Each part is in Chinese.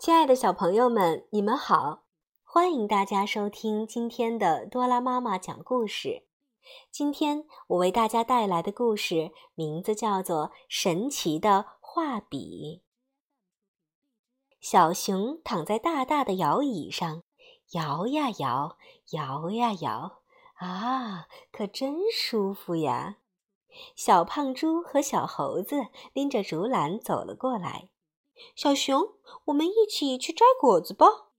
亲爱的小朋友们，你们好！欢迎大家收听今天的多拉妈妈讲故事。今天我为大家带来的故事名字叫做《神奇的画笔》。小熊躺在大大的摇椅上，摇呀摇，摇呀摇，啊，可真舒服呀！小胖猪和小猴子拎着竹篮走了过来。小熊，我们一起去摘果子吧。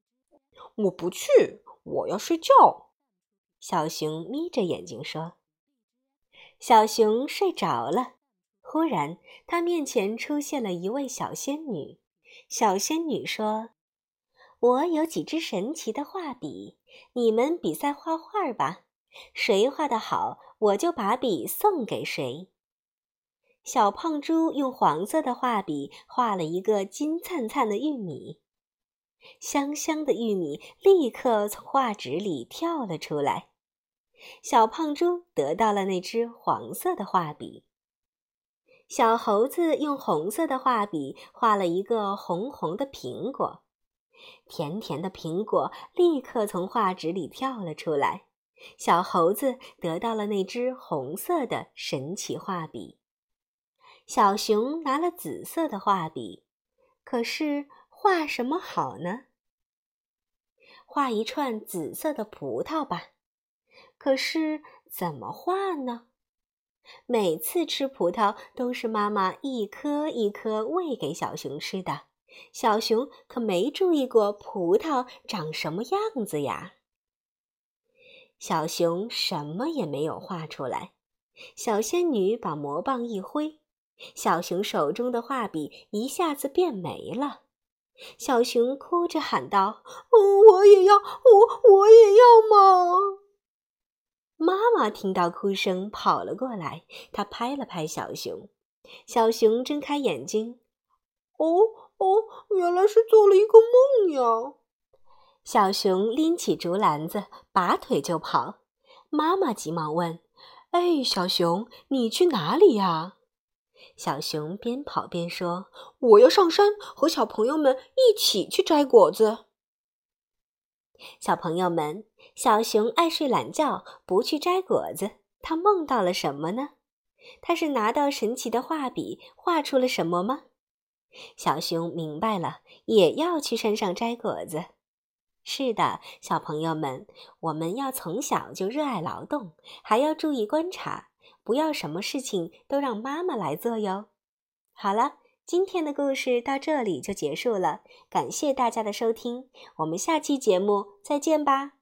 我不去，我要睡觉。小熊眯着眼睛说。小熊睡着了。忽然，他面前出现了一位小仙女。小仙女说：“我有几支神奇的画笔，你们比赛画画吧。谁画的好，我就把笔送给谁。”小胖猪用黄色的画笔画了一个金灿灿的玉米，香香的玉米立刻从画纸里跳了出来。小胖猪得到了那支黄色的画笔。小猴子用红色的画笔画了一个红红的苹果，甜甜的苹果立刻从画纸里跳了出来。小猴子得到了那支红色的神奇画笔。小熊拿了紫色的画笔，可是画什么好呢？画一串紫色的葡萄吧。可是怎么画呢？每次吃葡萄都是妈妈一颗一颗喂给小熊吃的，小熊可没注意过葡萄长什么样子呀。小熊什么也没有画出来。小仙女把魔棒一挥。小熊手中的画笔一下子变没了，小熊哭着喊道：“我也要，我我也要嘛！”妈妈听到哭声跑了过来，她拍了拍小熊。小熊睁开眼睛，“哦哦，原来是做了一个梦呀！”小熊拎起竹篮子，拔腿就跑。妈妈急忙问：“哎，小熊，你去哪里呀？”小熊边跑边说：“我要上山，和小朋友们一起去摘果子。”小朋友们，小熊爱睡懒觉，不去摘果子。他梦到了什么呢？他是拿到神奇的画笔，画出了什么吗？小熊明白了，也要去山上摘果子。是的，小朋友们，我们要从小就热爱劳动，还要注意观察。不要什么事情都让妈妈来做哟。好了，今天的故事到这里就结束了，感谢大家的收听，我们下期节目再见吧。